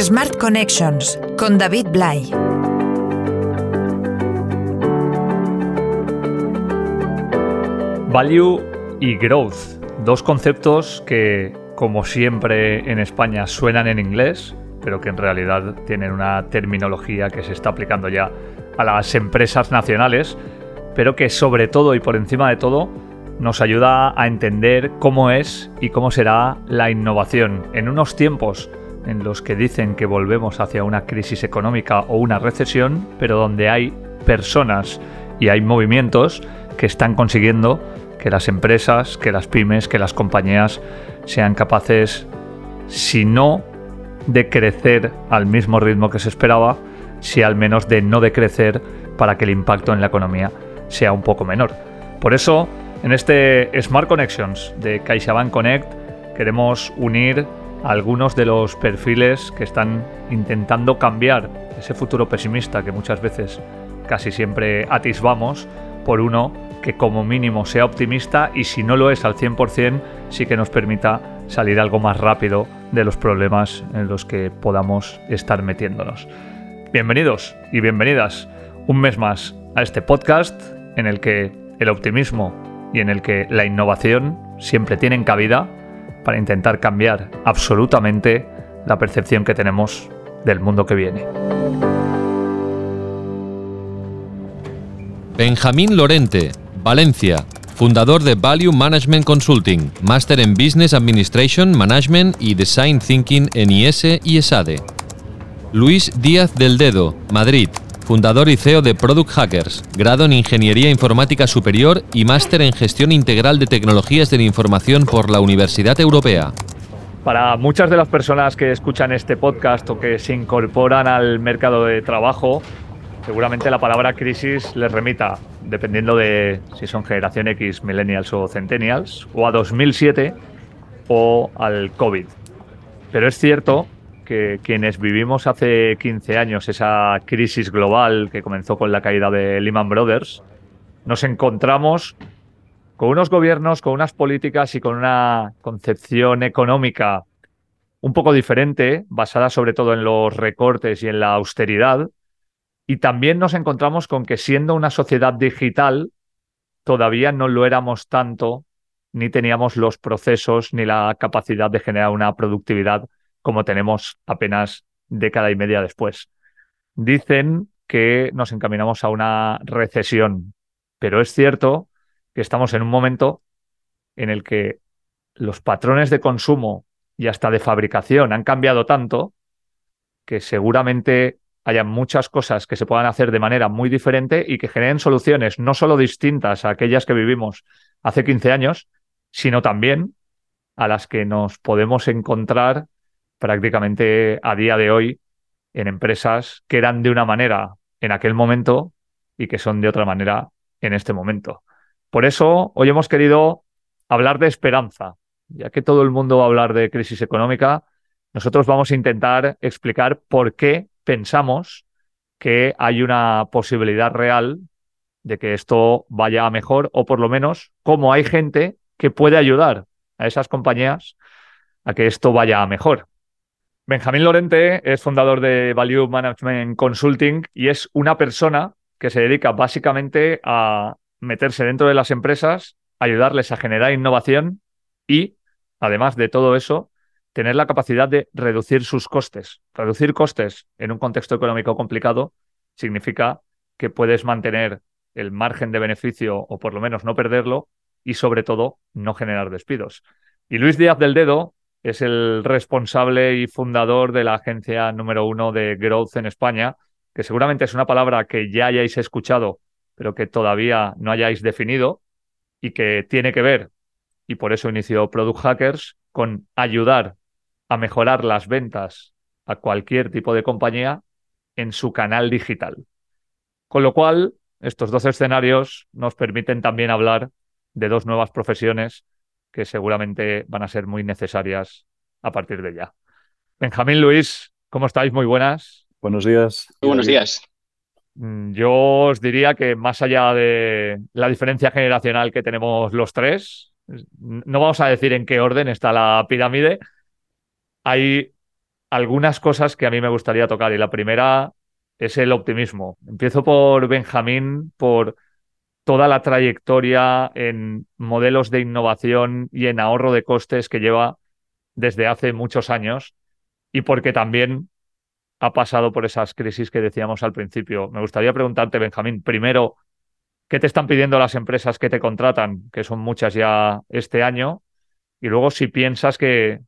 Smart Connections con David Bly. Value y growth, dos conceptos que, como siempre en España, suenan en inglés, pero que en realidad tienen una terminología que se está aplicando ya a las empresas nacionales, pero que sobre todo y por encima de todo nos ayuda a entender cómo es y cómo será la innovación en unos tiempos en los que dicen que volvemos hacia una crisis económica o una recesión, pero donde hay personas y hay movimientos que están consiguiendo que las empresas, que las pymes, que las compañías sean capaces, si no de crecer al mismo ritmo que se esperaba, si al menos de no decrecer para que el impacto en la economía sea un poco menor. Por eso, en este Smart Connections de CaixaBank Connect queremos unir algunos de los perfiles que están intentando cambiar ese futuro pesimista que muchas veces casi siempre atisbamos por uno que como mínimo sea optimista y si no lo es al 100% sí que nos permita salir algo más rápido de los problemas en los que podamos estar metiéndonos. Bienvenidos y bienvenidas un mes más a este podcast en el que el optimismo y en el que la innovación siempre tienen cabida para intentar cambiar absolutamente la percepción que tenemos del mundo que viene. Benjamín Lorente, Valencia, fundador de Value Management Consulting, máster en Business Administration, Management y Design Thinking en IS y ESADE. Luis Díaz del Dedo, Madrid, fundador y CEO de Product Hackers, grado en Ingeniería Informática Superior y máster en Gestión Integral de Tecnologías de la Información por la Universidad Europea. Para muchas de las personas que escuchan este podcast o que se incorporan al mercado de trabajo, seguramente la palabra crisis les remita, dependiendo de si son generación X, millennials o centennials, o a 2007 o al COVID. Pero es cierto que quienes vivimos hace 15 años esa crisis global que comenzó con la caída de Lehman Brothers, nos encontramos con unos gobiernos, con unas políticas y con una concepción económica un poco diferente, basada sobre todo en los recortes y en la austeridad, y también nos encontramos con que siendo una sociedad digital, todavía no lo éramos tanto, ni teníamos los procesos ni la capacidad de generar una productividad como tenemos apenas década y media después. Dicen que nos encaminamos a una recesión, pero es cierto que estamos en un momento en el que los patrones de consumo y hasta de fabricación han cambiado tanto que seguramente haya muchas cosas que se puedan hacer de manera muy diferente y que generen soluciones no solo distintas a aquellas que vivimos hace 15 años, sino también a las que nos podemos encontrar prácticamente a día de hoy en empresas que eran de una manera en aquel momento y que son de otra manera en este momento. Por eso hoy hemos querido hablar de esperanza, ya que todo el mundo va a hablar de crisis económica, nosotros vamos a intentar explicar por qué pensamos que hay una posibilidad real de que esto vaya a mejor o por lo menos cómo hay gente que puede ayudar a esas compañías a que esto vaya a mejor. Benjamín Lorente es fundador de Value Management Consulting y es una persona que se dedica básicamente a meterse dentro de las empresas, ayudarles a generar innovación y, además de todo eso, tener la capacidad de reducir sus costes. Reducir costes en un contexto económico complicado significa que puedes mantener el margen de beneficio o por lo menos no perderlo y sobre todo no generar despidos. Y Luis Díaz del Dedo es el responsable y fundador de la agencia número uno de Growth en España, que seguramente es una palabra que ya hayáis escuchado, pero que todavía no hayáis definido y que tiene que ver, y por eso inició Product Hackers, con ayudar a mejorar las ventas a cualquier tipo de compañía en su canal digital. Con lo cual, estos dos escenarios nos permiten también hablar de dos nuevas profesiones que seguramente van a ser muy necesarias a partir de ya. Benjamín Luis, ¿cómo estáis? Muy buenas. Buenos días. Muy buenos días. Mm, yo os diría que más allá de la diferencia generacional que tenemos los tres, no vamos a decir en qué orden está la pirámide, hay algunas cosas que a mí me gustaría tocar. Y la primera es el optimismo. Empiezo por Benjamín, por toda la trayectoria en modelos de innovación y en ahorro de costes que lleva desde hace muchos años y porque también ha pasado por esas crisis que decíamos al principio. Me gustaría preguntarte, Benjamín, primero, ¿qué te están pidiendo las empresas que te contratan, que son muchas ya este año? Y luego, si piensas que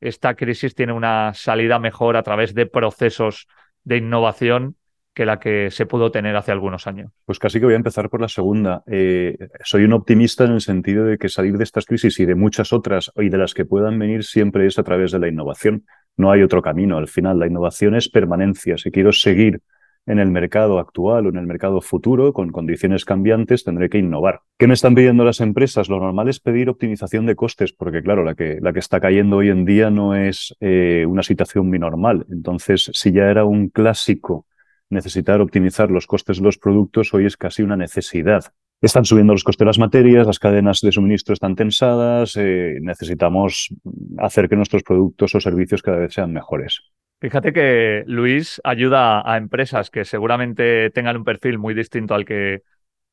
esta crisis tiene una salida mejor a través de procesos de innovación que la que se pudo tener hace algunos años. Pues casi que voy a empezar por la segunda. Eh, soy un optimista en el sentido de que salir de estas crisis y de muchas otras y de las que puedan venir siempre es a través de la innovación. No hay otro camino. Al final, la innovación es permanencia. Si quiero seguir en el mercado actual o en el mercado futuro, con condiciones cambiantes, tendré que innovar. ¿Qué me están pidiendo las empresas? Lo normal es pedir optimización de costes, porque claro, la que, la que está cayendo hoy en día no es eh, una situación muy normal. Entonces, si ya era un clásico necesitar optimizar los costes de los productos, hoy es casi una necesidad. Están subiendo los costes de las materias, las cadenas de suministro están tensadas, eh, necesitamos hacer que nuestros productos o servicios cada vez sean mejores. Fíjate que Luis ayuda a empresas que seguramente tengan un perfil muy distinto al que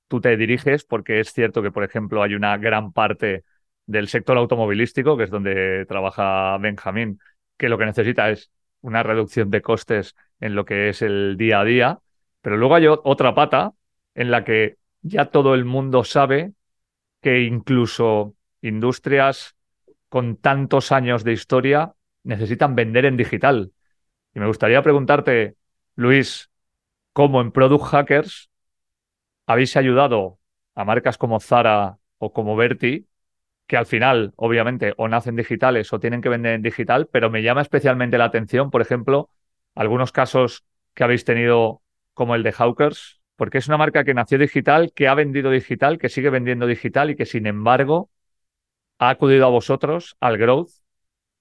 tú te diriges, porque es cierto que, por ejemplo, hay una gran parte del sector automovilístico, que es donde trabaja Benjamín, que lo que necesita es una reducción de costes en lo que es el día a día, pero luego hay otra pata en la que ya todo el mundo sabe que incluso industrias con tantos años de historia necesitan vender en digital. Y me gustaría preguntarte, Luis, ¿cómo en Product Hackers habéis ayudado a marcas como Zara o como Berti, que al final, obviamente, o nacen digitales o tienen que vender en digital, pero me llama especialmente la atención, por ejemplo, algunos casos que habéis tenido como el de Hawkers, porque es una marca que nació digital, que ha vendido digital, que sigue vendiendo digital y que sin embargo ha acudido a vosotros, al growth,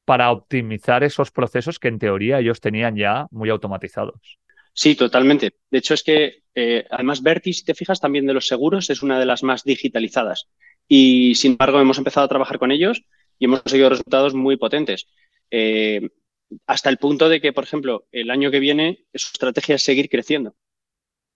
para optimizar esos procesos que en teoría ellos tenían ya muy automatizados. Sí, totalmente. De hecho, es que eh, además Verti, si te fijas, también de los seguros es una de las más digitalizadas. Y sin embargo, hemos empezado a trabajar con ellos y hemos conseguido resultados muy potentes. Eh, hasta el punto de que, por ejemplo, el año que viene su estrategia es seguir creciendo.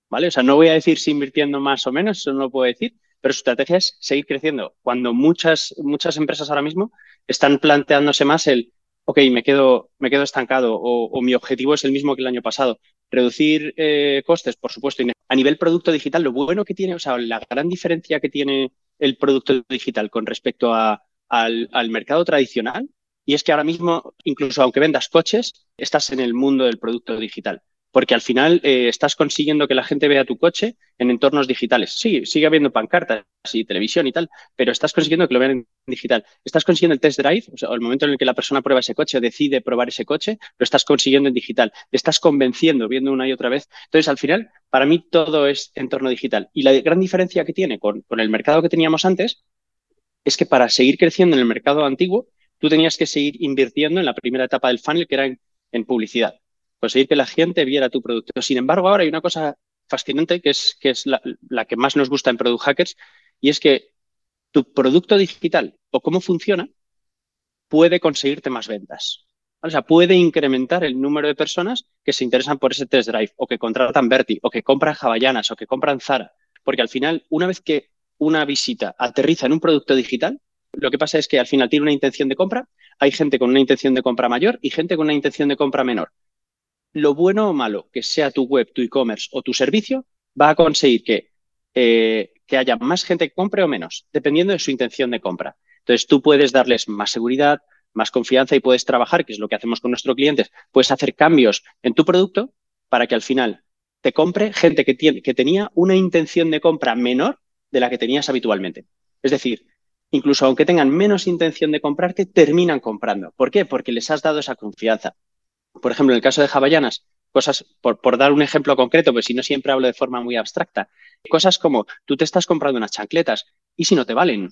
¿Vale? O sea, no voy a decir si invirtiendo más o menos, eso no lo puedo decir, pero su estrategia es seguir creciendo. Cuando muchas, muchas empresas ahora mismo están planteándose más el, ok, me quedo, me quedo estancado o, mi objetivo es el mismo que el año pasado. Reducir eh, costes, por supuesto. A nivel producto digital, lo bueno que tiene, o sea, la gran diferencia que tiene el producto digital con respecto a, al, al mercado tradicional, y es que ahora mismo, incluso aunque vendas coches, estás en el mundo del producto digital porque al final eh, estás consiguiendo que la gente vea tu coche en entornos digitales. Sí, sigue habiendo pancartas y televisión y tal, pero estás consiguiendo que lo vean en digital. Estás consiguiendo el test drive, o sea, el momento en el que la persona prueba ese coche o decide probar ese coche, lo estás consiguiendo en digital. estás convenciendo, viendo una y otra vez. Entonces, al final, para mí todo es entorno digital. Y la gran diferencia que tiene con el mercado que teníamos antes es que para seguir creciendo en el mercado antiguo, tú tenías que seguir invirtiendo en la primera etapa del funnel, que era en publicidad conseguir que la gente viera tu producto. Sin embargo, ahora hay una cosa fascinante que es, la, que más nos gusta en Product Hackers y es que tu producto digital o cómo funciona puede conseguirte más ventas. O sea, puede incrementar el número de personas que se interesan por ese test drive o que contratan Berti o que compran Havayanas o que compran Zara. Porque al final, una vez que una visita aterriza en un producto digital, lo que pasa es que al final tiene una intención de compra, hay gente con una intención de compra mayor y gente con una intención de compra menor lo bueno o malo que sea tu web, tu e-commerce o tu servicio, va a conseguir que, eh, que haya más gente que compre o menos, dependiendo de su intención de compra. Entonces, tú puedes darles más seguridad, más confianza y puedes trabajar, que es lo que hacemos con nuestros clientes, puedes hacer cambios en tu producto para que al final te compre gente que, que tenía una intención de compra menor de la que tenías habitualmente. Es decir, incluso aunque tengan menos intención de comprarte, terminan comprando. ¿Por qué? Porque les has dado esa confianza por ejemplo, en el caso de Havayanas, cosas, por, por, dar un ejemplo concreto, pues si no siempre hablo de forma muy abstracta, cosas como tú te estás comprando unas chancletas y si no te valen,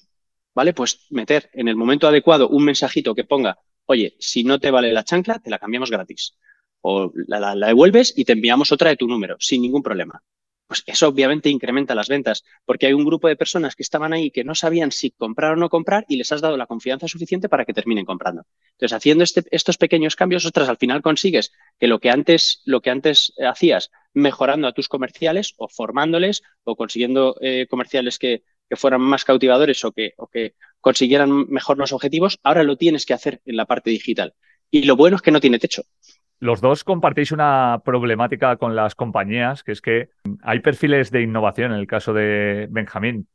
¿vale? Pues meter en el momento adecuado un mensajito que ponga, oye, si no te vale la chancla, te la cambiamos gratis. O la, la, devuelves y te enviamos otra de tu número, sin ningún problema. Pues eso obviamente incrementa las ventas, porque hay un grupo de personas que estaban ahí que no sabían si comprar o no comprar y les has dado la confianza suficiente para que terminen comprando. Entonces, haciendo este, estos pequeños cambios, ostras, al final consigues que lo que antes, lo que antes hacías mejorando a tus comerciales o formándoles o consiguiendo eh, comerciales que, fueran más cautivadores o que, o que consiguieran mejor los objetivos, ahora lo tienes que hacer en la parte digital. Y lo bueno es que no tiene techo. Los dos compartís una problemática con las compañías, que es que hay perfiles de innovación en el caso de Benjamín,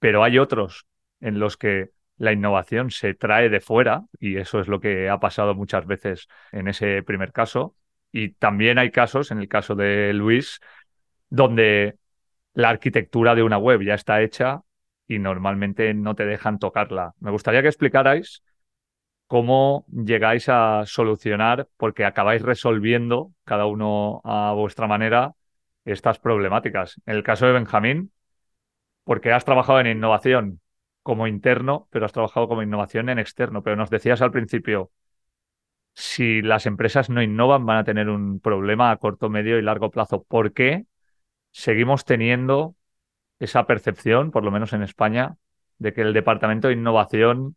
pero hay otros en los que la innovación se trae de fuera, y eso es lo que ha pasado muchas veces en ese primer caso. Y también hay casos, en el caso de Luis, donde la arquitectura de una web ya está hecha y normalmente no te dejan tocarla. Me gustaría que explicarais cómo llegáis a solucionar, porque acabáis resolviendo cada uno a vuestra manera estas problemáticas. En el caso de Benjamín, porque has trabajado en innovación como interno, pero has trabajado como innovación en externo. Pero nos decías al principio, si las empresas no innovan, van a tener un problema a corto, medio y largo plazo. ¿Por qué seguimos teniendo esa percepción, por lo menos en España, de que el Departamento de Innovación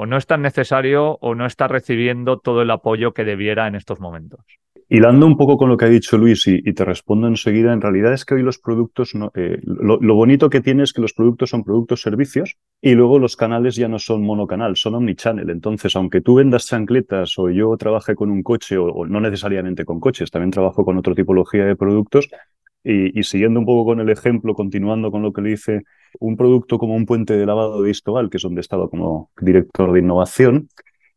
o no es tan necesario o no está recibiendo todo el apoyo que debiera en estos momentos. Hilando un poco con lo que ha dicho Luis y, te respondo enseguida, en realidad es que hoy los productos, eh, lo, bonito que tiene es que los productos son productos servicios y luego los canales ya no son monocanal, son omnichannel. Entonces, aunque tú vendas chancletas o yo trabaje con un coche o, no necesariamente con coches, también trabajo con otra tipología de productos, y, siguiendo un poco con el ejemplo, continuando con lo que le dice, un producto como un puente de lavado de Istoval, que es donde estaba como director de innovación,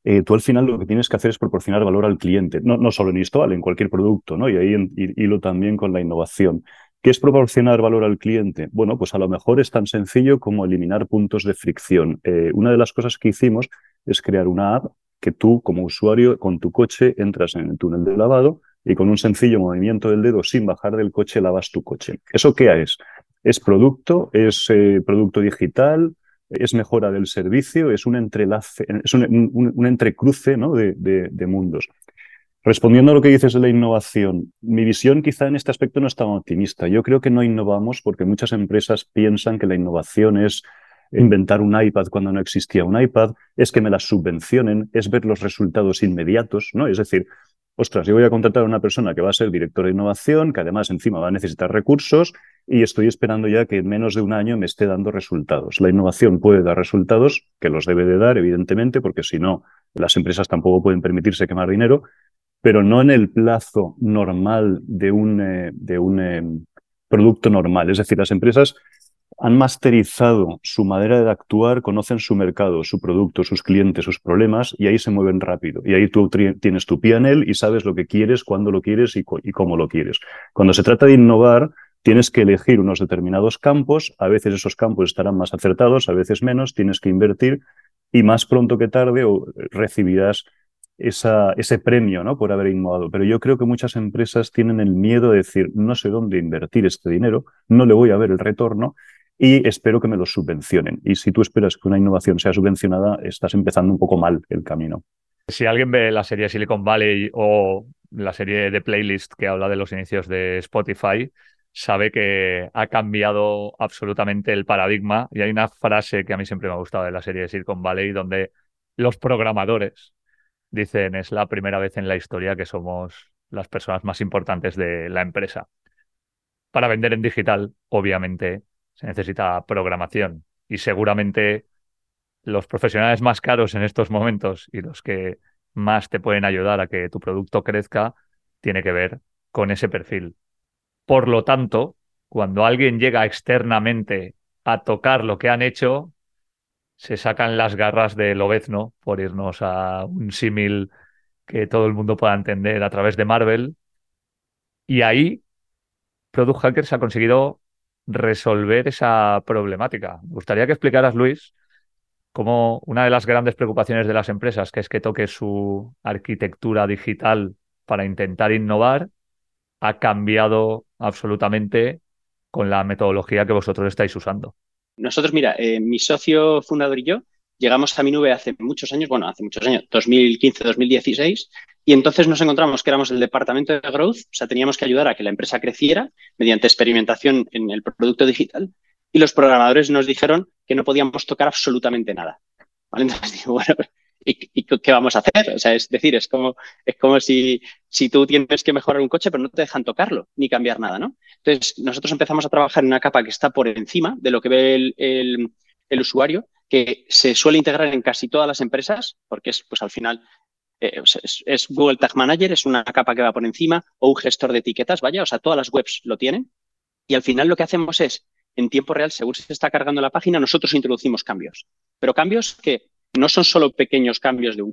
eh, tú al final lo que tienes que hacer es proporcionar valor al cliente, no, no solo en Istoval, en cualquier producto, ¿no? Y ahí hilo también con la innovación. ¿Qué es proporcionar valor al cliente? Bueno, pues a lo mejor es tan sencillo como eliminar puntos de fricción. Eh, una de las cosas que hicimos es crear una app que tú como usuario con tu coche entras en el túnel de lavado y con un sencillo movimiento del dedo sin bajar del coche lavas tu coche. ¿Eso qué es? Es producto, es eh, producto digital, es mejora del servicio, es un entrelace, es un, entrecruce de, de, mundos. Respondiendo a lo que dices de la innovación, mi visión quizá en este aspecto no es tan optimista. Yo creo que no innovamos porque muchas empresas piensan que la innovación es inventar un iPad cuando no existía un iPad, es que me las subvencionen, es ver los resultados inmediatos, ¿no? Es decir, ostras, yo voy a contratar a una persona que va a ser director de innovación, que además encima va a necesitar recursos y estoy esperando ya que en menos de un año me esté dando resultados. La innovación puede dar resultados, que los debe de dar, evidentemente, porque si no, las empresas tampoco pueden permitirse quemar dinero, pero no en el plazo normal de un, eh, de un eh, producto normal. Es decir, las empresas han masterizado su manera de actuar, conocen su mercado, su producto, sus clientes, sus problemas y ahí se mueven rápido. Y ahí tú tienes tu PNL y sabes lo que quieres, cuándo lo quieres y, cómo lo quieres. Cuando se trata de innovar, tienes que elegir unos determinados campos, a veces esos campos estarán más acertados, a veces menos, tienes que invertir y más pronto que tarde recibirás esa, ese premio ¿no? por haber innovado. Pero yo creo que muchas empresas tienen el miedo de decir, no sé dónde invertir este dinero, no le voy a ver el retorno y espero que me lo subvencionen. Y si tú esperas que una innovación sea subvencionada, estás empezando un poco mal el camino. Si alguien ve la serie Silicon Valley o la serie de playlist que habla de los inicios de Spotify, sabe que ha cambiado absolutamente el paradigma. Y hay una frase que a mí siempre me ha gustado de la serie de Silicon Valley, donde los programadores dicen es la primera vez en la historia que somos las personas más importantes de la empresa. Para vender en digital, obviamente, necesita programación y seguramente los profesionales más caros en estos momentos y los que más te pueden ayudar a que tu producto crezca tiene que ver con ese perfil. Por lo tanto, cuando alguien llega externamente a tocar lo que han hecho, se sacan las garras del obezno, por irnos a un símil que todo el mundo pueda entender a través de Marvel. Y ahí Product Hackers ha conseguido resolver esa problemática. Me gustaría que explicaras, Luis, cómo una de las grandes preocupaciones de las empresas, que es que toque su arquitectura digital para intentar innovar, ha cambiado absolutamente con la metodología que vosotros estáis usando. Nosotros, mira, eh, mi socio fundador y yo llegamos a mi nube hace muchos años, bueno, hace muchos años, 2015-2016, Y entonces nos encontramos que éramos el departamento de growth, o sea, teníamos que ayudar a que la empresa creciera mediante experimentación en el producto digital. Y los programadores nos dijeron que no podíamos tocar absolutamente nada. Entonces bueno, ¿y, qué vamos a hacer? O sea, es decir, es como, es como si, si tú tienes que mejorar un coche, pero no te dejan tocarlo ni cambiar nada, ¿no? Entonces, nosotros empezamos a trabajar en una capa que está por encima de lo que ve el, el usuario, que se suele integrar en casi todas las empresas, porque es, pues al final, eh, es, Google Tag Manager, es una capa que va por encima, o un gestor de etiquetas, vaya, o sea, todas las webs lo tienen. Y al final lo que hacemos es, en tiempo real, según se está cargando la página, nosotros introducimos cambios. Pero cambios que no son solo pequeños cambios de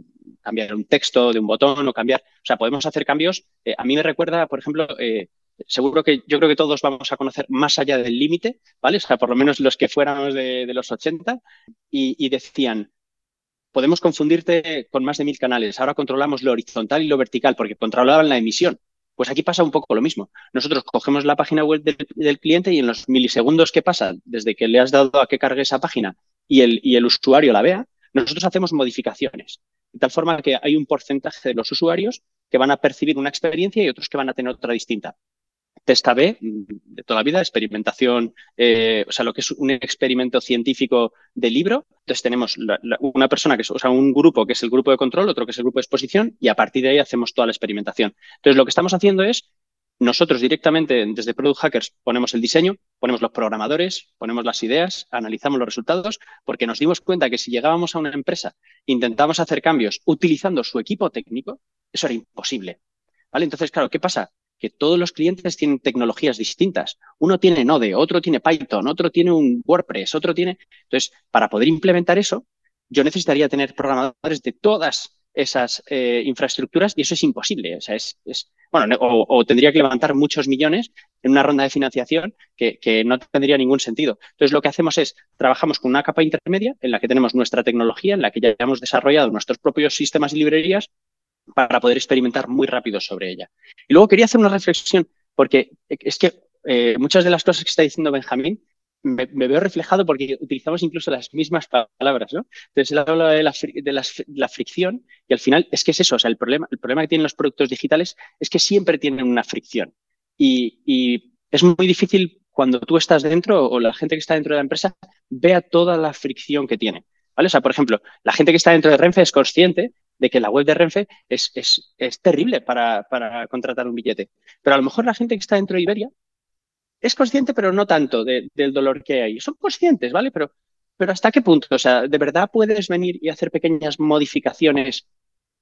cambiar un texto, de un botón o cambiar, o sea, podemos hacer cambios. Eh, a mí me recuerda, por ejemplo, eh, seguro que yo creo que todos vamos a conocer más allá del límite, ¿vale? O sea, por lo menos los que fuéramos de, los 80 y, decían, podemos confundirte con más de mil canales. Ahora controlamos lo horizontal y lo vertical porque controlaban la emisión. Pues aquí pasa un poco lo mismo. Nosotros cogemos la página web del, cliente y en los milisegundos que pasan desde que le has dado a que cargue esa página y el, y el usuario la vea, nosotros hacemos modificaciones. De tal forma que hay un porcentaje de los usuarios que van a percibir una experiencia y otros que van a tener otra distinta. Testa B de toda la vida, experimentación, eh, o sea, lo que es un experimento científico de libro. Entonces tenemos una persona que es, o sea, un grupo que es el grupo de control, otro que es el grupo de exposición y a partir de ahí hacemos toda la experimentación. Entonces lo que estamos haciendo es nosotros directamente desde Product Hackers ponemos el diseño, ponemos los programadores, ponemos las ideas, analizamos los resultados, porque nos dimos cuenta que si llegábamos a una empresa, intentamos hacer cambios utilizando su equipo técnico, eso era imposible. ¿Vale? Entonces, claro, ¿qué pasa? Que todos los clientes tienen tecnologías distintas. Uno tiene Node, otro tiene Python, otro tiene un WordPress, otro tiene... Entonces, para poder implementar eso, yo necesitaría tener programadores de todas esas eh, infraestructuras y eso es imposible. O sea, es, bueno, o, tendría que levantar muchos millones en una ronda de financiación que, que, no tendría ningún sentido. Entonces, lo que hacemos es, trabajamos con una capa intermedia en la que tenemos nuestra tecnología, en la que ya hemos desarrollado nuestros propios sistemas y librerías para poder experimentar muy rápido sobre ella. Y luego quería hacer una reflexión, porque es que eh, muchas de las cosas que está diciendo Benjamín me, veo reflejado porque utilizamos incluso las mismas palabras, ¿no? Entonces él habla de, la, fricción y al final es que es eso, o sea, el problema, el problema que tienen los productos digitales es que siempre tienen una fricción y, y es muy difícil cuando tú estás dentro o la gente que está dentro de la empresa vea toda la fricción que tiene. ¿Vale? O sea, por ejemplo, la gente que está dentro de Renfe es consciente de que la web de Renfe es, es, terrible para, contratar un billete. Pero a lo mejor la gente que está dentro de Iberia es consciente, pero no tanto del dolor que hay. Son conscientes, ¿vale? Pero, pero ¿hasta qué punto? O sea, ¿de verdad puedes venir y hacer pequeñas modificaciones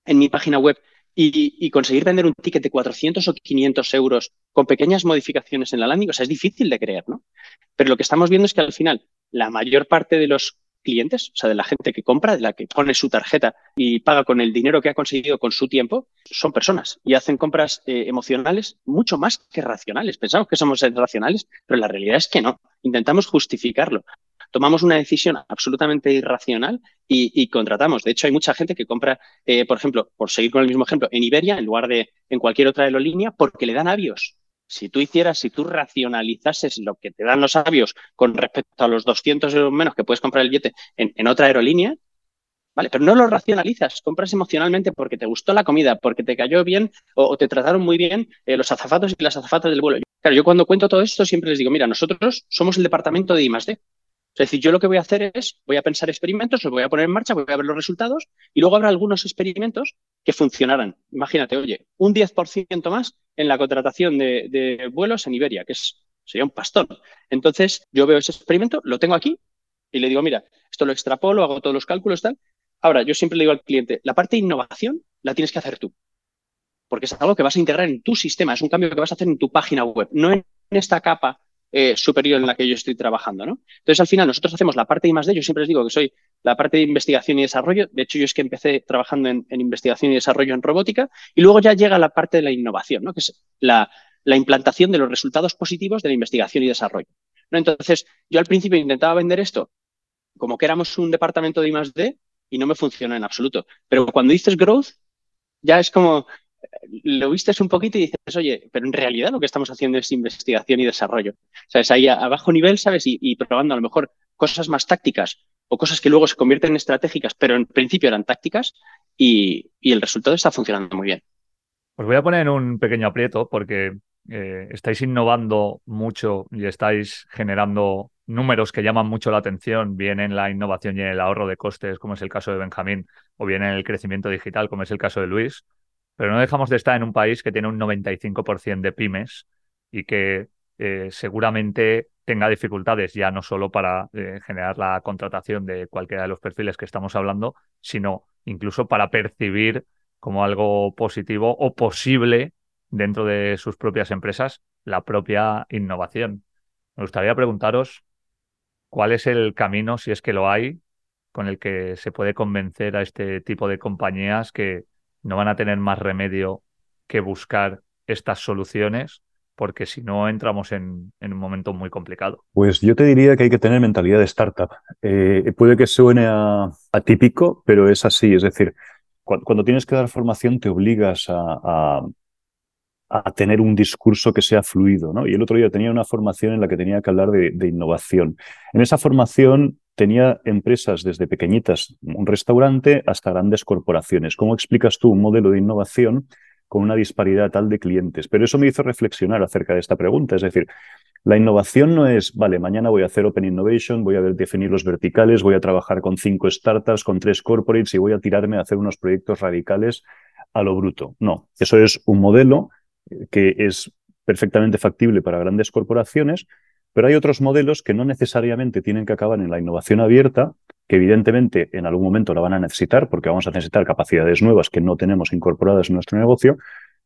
en mi página web y, y, conseguir vender un ticket de 400 o 500 euros con pequeñas modificaciones en la landing? O sea, es difícil de creer, ¿no? Pero lo que estamos viendo es que al final la mayor parte de los clientes, o sea, de la gente que compra, de la que pone su tarjeta y paga con el dinero que ha conseguido con su tiempo, son personas y hacen compras eh, emocionales mucho más que racionales. Pensamos que somos racionales, pero la realidad es que no. Intentamos justificarlo. Tomamos una decisión absolutamente irracional y, contratamos. De hecho, hay mucha gente que compra, eh, por ejemplo, por seguir con el mismo ejemplo, en Iberia en lugar de en cualquier otra aerolínea porque le dan avios si tú hicieras, si tú racionalizases lo que te dan los avios con respecto a los 200 euros menos que puedes comprar el billete en, otra aerolínea, ¿vale? Pero no lo racionalizas, compras emocionalmente porque te gustó la comida, porque te cayó bien o, te trataron muy bien eh, los azafatos y las azafatas del vuelo. Claro, yo cuando cuento todo esto siempre les digo, mira, nosotros somos el departamento de I+.D. Es decir, yo lo que voy a hacer es, voy a pensar experimentos, los voy a poner en marcha, voy a ver los resultados y luego habrá algunos experimentos que funcionarán. Imagínate, oye, un 10% más en la contratación de, vuelos en Iberia, que es, sería un pastón. Entonces, yo veo ese experimento, lo tengo aquí y le digo, mira, esto lo extrapolo, hago todos los cálculos, tal. Ahora, yo siempre le digo al cliente, la parte de innovación la tienes que hacer tú, porque es algo que vas a integrar en tu sistema, es un cambio que vas a hacer en tu página web, no en esta capa eh, superior en la que yo estoy trabajando, ¿no? Entonces, al final, nosotros hacemos la parte de más yo siempre les digo que soy la parte de investigación y desarrollo. De hecho, yo es que empecé trabajando en, investigación y desarrollo en robótica y luego ya llega la parte de la innovación, ¿no? Que es la, implantación de los resultados positivos de la investigación y desarrollo. ¿no? Entonces, yo al principio intentaba vender esto como que éramos un departamento de I+.D. y no me funcionó en absoluto. Pero cuando dices growth, ya es como, lo vistes un poquito y dices, oye, pero en realidad lo que estamos haciendo es investigación y desarrollo. O sea, es ahí a, bajo nivel, ¿sabes? Y, probando a lo mejor cosas más tácticas o cosas que luego se convierten en estratégicas, pero en principio eran tácticas y, el resultado está funcionando muy bien. Os voy a poner en un pequeño aprieto porque eh, estáis innovando mucho y estáis generando números que llaman mucho la atención, bien en la innovación y en el ahorro de costes, como es el caso de Benjamín, o bien en el crecimiento digital, como es el caso de Luis. Pero no dejamos de estar en un país que tiene un 95% de pymes y que eh, seguramente tenga dificultades ya no solo para eh, generar la contratación de cualquiera de los perfiles que estamos hablando, sino incluso para percibir como algo positivo o posible dentro de sus propias empresas la propia innovación. Me gustaría preguntaros cuál es el camino, si es que lo hay, con el que se puede convencer a este tipo de compañías que no van a tener más remedio que buscar estas soluciones, porque si no entramos en, un momento muy complicado. Pues yo te diría que hay que tener mentalidad de startup. Eh, puede que suene atípico, pero es así. Es decir, cuando, tienes que dar formación te obligas a, tener un discurso que sea fluido. ¿no? Y el otro día tenía una formación en la que tenía que hablar de innovación. En esa formación tenía empresas desde pequeñitas, un restaurante, hasta grandes corporaciones. ¿Cómo explicas tú un modelo de innovación con una disparidad tal de clientes? Pero eso me hizo reflexionar acerca de esta pregunta. Es decir, la innovación no es, vale, mañana voy a hacer Open Innovation, voy a definir los verticales, voy a trabajar con cinco startups, con tres corporates y voy a tirarme a hacer unos proyectos radicales a lo bruto. No, eso es un modelo que es perfectamente factible para grandes corporaciones, pero hay otros modelos que no necesariamente tienen que acabar en la innovación abierta, que evidentemente en algún momento la van a necesitar porque vamos a necesitar capacidades nuevas que no tenemos incorporadas en nuestro negocio,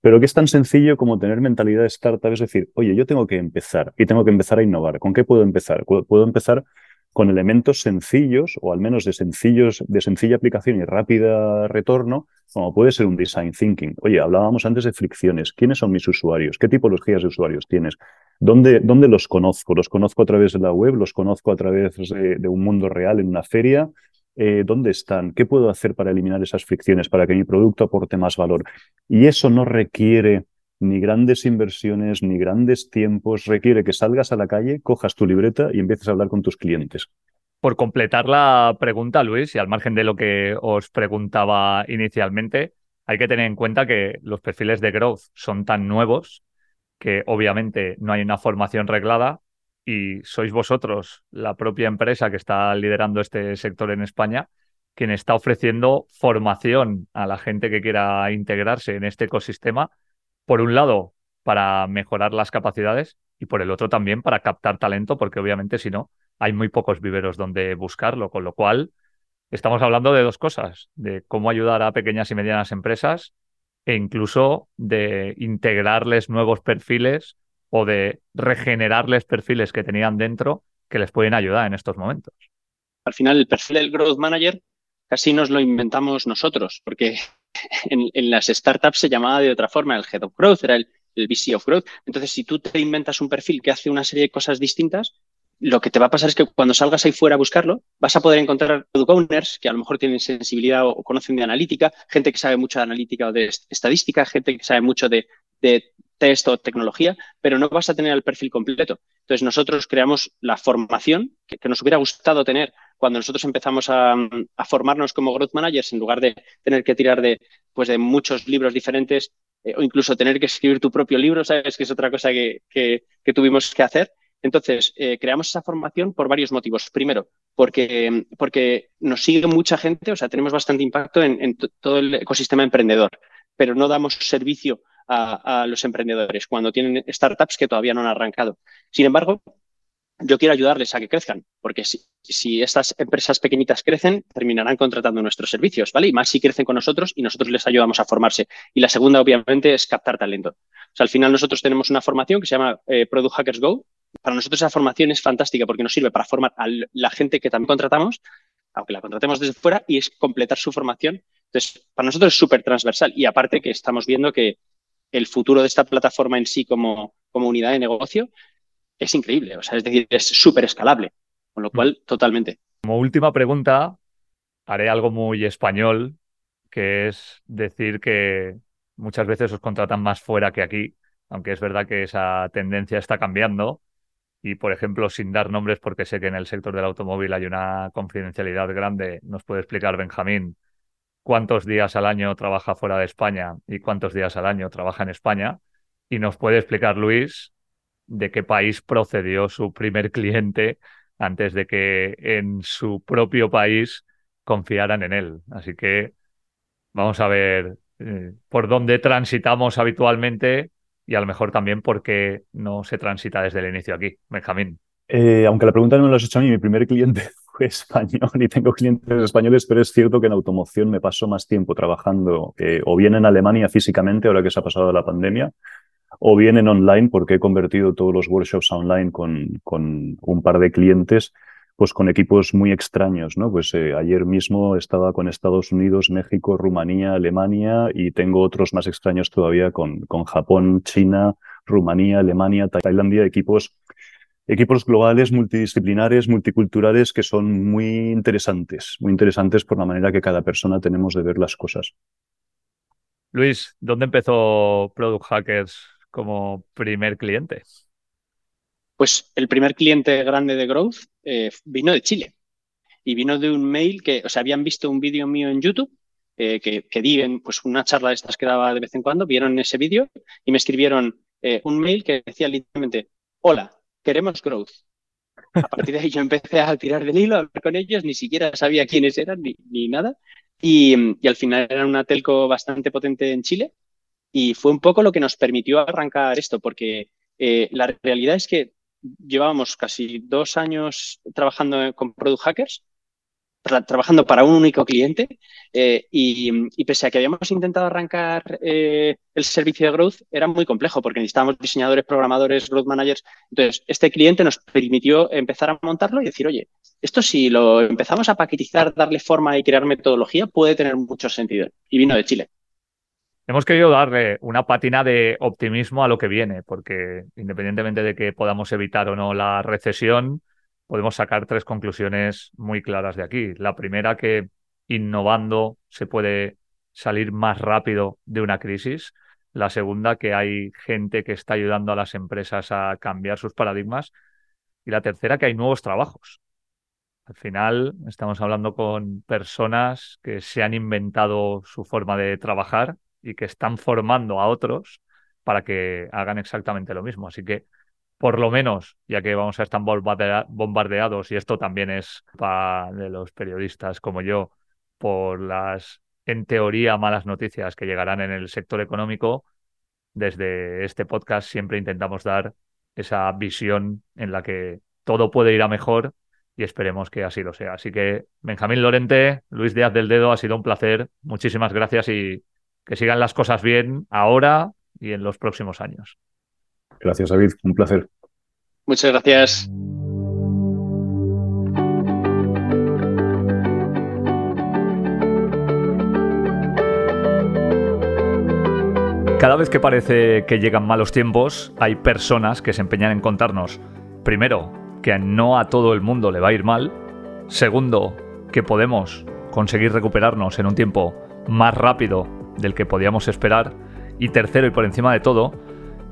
pero que es tan sencillo como tener mentalidad de startup, es decir, oye, yo tengo que empezar y tengo que empezar a innovar. ¿Con qué puedo empezar? Puedo empezar con elementos sencillos o al menos de sencillos, de sencilla aplicación y rápida retorno, como puede ser un design thinking. Oye, hablábamos antes de fricciones. ¿Quiénes son mis usuarios? ¿Qué tipologías de usuarios tienes? ¿Dónde, dónde los conozco? ¿Los conozco a través de la web? ¿Los conozco a través de un mundo real en una feria? Eh, dónde están, qué puedo hacer para eliminar esas fricciones, para que mi producto aporte más valor. Y eso no requiere ni grandes inversiones, ni grandes tiempos, requiere que salgas a la calle, cojas tu libreta y empieces a hablar con tus clientes. Por completar la pregunta, Luis, y al margen de lo que os preguntaba inicialmente, hay que tener en cuenta que los perfiles de growth son tan nuevos que obviamente no hay una formación reglada y sois vosotros, la propia empresa que está liderando este sector en España, quien está ofreciendo formación a la gente que quiera integrarse en este ecosistema, por un lado, para mejorar las capacidades y por el otro también para captar talento, porque obviamente si no, hay muy pocos viveros donde buscarlo, con lo cual estamos hablando de dos cosas, de cómo ayudar a pequeñas y medianas empresas e incluso de integrarles nuevos perfiles o de regenerarles perfiles que tenían dentro que les pueden ayudar en estos momentos. Al final, el perfil del Growth Manager casi nos lo inventamos nosotros, porque en, las startups se llamaba de otra forma, el Head of Growth, era el, el VC of Growth. Entonces, si tú te inventas un perfil que hace una serie de cosas distintas, lo que te va a pasar es que cuando salgas ahí fuera a buscarlo, vas a poder encontrar product que a lo mejor tienen sensibilidad o conocen de analítica, gente que sabe mucho de analítica o de estadística, gente que sabe mucho de, de test o tecnología, pero no vas a tener el perfil completo. Entonces nosotros creamos la formación que, nos hubiera gustado tener cuando nosotros empezamos a, formarnos como growth managers en lugar de tener que tirar de, pues, de muchos libros diferentes eh, o incluso tener que escribir tu propio libro, ¿sabes? Que es otra cosa que, tuvimos que hacer. Entonces, eh, creamos esa formación por varios motivos. Primero, porque, porque nos sigue mucha gente, o sea, tenemos bastante impacto en, todo el ecosistema emprendedor, pero no damos servicio a, los emprendedores cuando tienen startups que todavía no han arrancado. Sin embargo, yo quiero ayudarles a que crezcan, porque si, estas empresas pequeñitas crecen, terminarán contratando nuestros servicios, ¿vale? Y más si crecen con nosotros y nosotros les ayudamos a formarse. Y la segunda, obviamente, es captar talento. O sea, al final nosotros tenemos una formación que se llama eh, Product Hackers Go. Para nosotros esa formación es fantástica porque nos sirve para formar a la gente que también contratamos, aunque la contratemos desde fuera, y es completar su formación. Entonces, para nosotros es súper transversal. Y aparte que estamos viendo que el futuro de esta plataforma en sí como, como unidad de negocio es increíble. O sea, es decir, es súper escalable. Con lo mm. cual, totalmente. Como última pregunta, haré algo muy español, que es decir que muchas veces os contratan más fuera que aquí, aunque es verdad que esa tendencia está cambiando. Y, por ejemplo, sin dar nombres, porque sé que en el sector del automóvil hay una confidencialidad grande, nos puede explicar Benjamín cuántos días al año trabaja fuera de España y cuántos días al año trabaja en España. Y nos puede explicar Luis de qué país procedió su primer cliente antes de que en su propio país confiaran en él. Así que vamos a ver eh, por dónde transitamos habitualmente y a lo mejor también por qué no se transita desde el inicio aquí. Benjamín. Eh, aunque la pregunta no me la has hecho a mí, mi primer cliente fue español y tengo clientes españoles, pero es cierto que en automoción me paso más tiempo trabajando eh, o bien en Alemania físicamente, ahora que se ha pasado la pandemia, o bien en online, porque he convertido todos los workshops online con, con un par de clientes, pues con equipos muy extraños, ¿no? Pues eh, ayer mismo estaba con Estados Unidos, México, Rumanía, Alemania y tengo otros más extraños todavía con, con Japón, China, Rumanía, Alemania, Tailandia, equipos equipos globales, multidisciplinares, multiculturales que son muy interesantes, muy interesantes por la manera que cada persona tenemos de ver las cosas. Luis, ¿dónde empezó Product Hackers como primer cliente? Pues el primer cliente grande de Growth eh, vino de Chile y vino de un mail que, o sea, habían visto un vídeo mío en YouTube eh, que, que, di en pues, una charla de estas que daba de vez en cuando, vieron ese vídeo y me escribieron eh, un mail que decía literalmente, hola, queremos growth. A partir de ahí yo empecé a tirar del hilo, a hablar con ellos, ni siquiera sabía quiénes eran ni, ni nada. Y, y, al final era una telco bastante potente en Chile. Y fue un poco lo que nos permitió arrancar esto, porque la realidad es que llevábamos casi dos años trabajando con Product Hackers trabajando para un único cliente eh, y, pese a que habíamos intentado arrancar eh, el servicio de growth, era muy complejo porque necesitábamos diseñadores, programadores, growth managers. Entonces, este cliente nos permitió empezar a montarlo y decir, oye, esto si lo empezamos a paquetizar, darle forma y crear metodología, puede tener mucho sentido. Y vino de Chile. Hemos querido darle una patina de optimismo a lo que viene, porque independientemente de que podamos evitar o no la recesión, podemos sacar tres conclusiones muy claras de aquí. La primera, que innovando se puede salir más rápido de una crisis. La segunda, que hay gente que está ayudando a las empresas a cambiar sus paradigmas. Y la tercera, que hay nuevos trabajos. Al final estamos hablando con personas que se han inventado su forma de trabajar y que están formando a otros para que hagan exactamente lo mismo. Así que por lo menos, ya que vamos a estar bombardeados, y esto también es para de los periodistas como yo, por las, en teoría, malas noticias que llegarán en el sector económico, desde este podcast siempre intentamos dar esa visión en la que todo puede ir a mejor y esperemos que así lo sea. Así que, Benjamín Lorente, Luis Díaz del Dedo, ha sido un placer. Muchísimas gracias y que sigan las cosas bien ahora y en los próximos años. Gracias, David. Un placer. Muchas gracias. Cada vez que parece que llegan malos tiempos, hay personas que se empeñan en contarnos, primero, que no a todo el mundo le va a ir mal, segundo, que podemos conseguir recuperarnos en un tiempo más rápido del que podíamos esperar, y tercero y por encima de todo,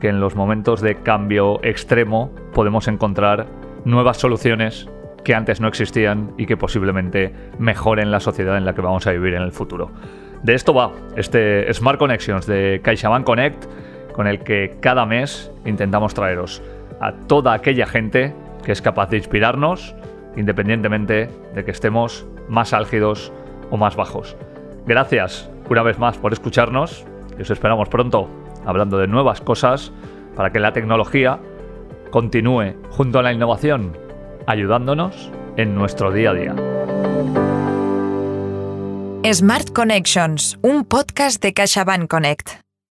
que en los momentos de cambio extremo podemos encontrar nuevas soluciones que antes no existían y que posiblemente mejoren la sociedad en la que vamos a vivir en el futuro. De esto va este Smart Connections de CaixaBank Connect, con el que cada mes intentamos traeros a toda aquella gente que es capaz de inspirarnos, independientemente de que estemos más álgidos o más bajos. Gracias una vez más por escucharnos y os esperamos pronto hablando de nuevas cosas para que la tecnología continúe junto a la innovación, ayudándonos en nuestro día a día. Smart Connections, un podcast de CaixaBank Connect.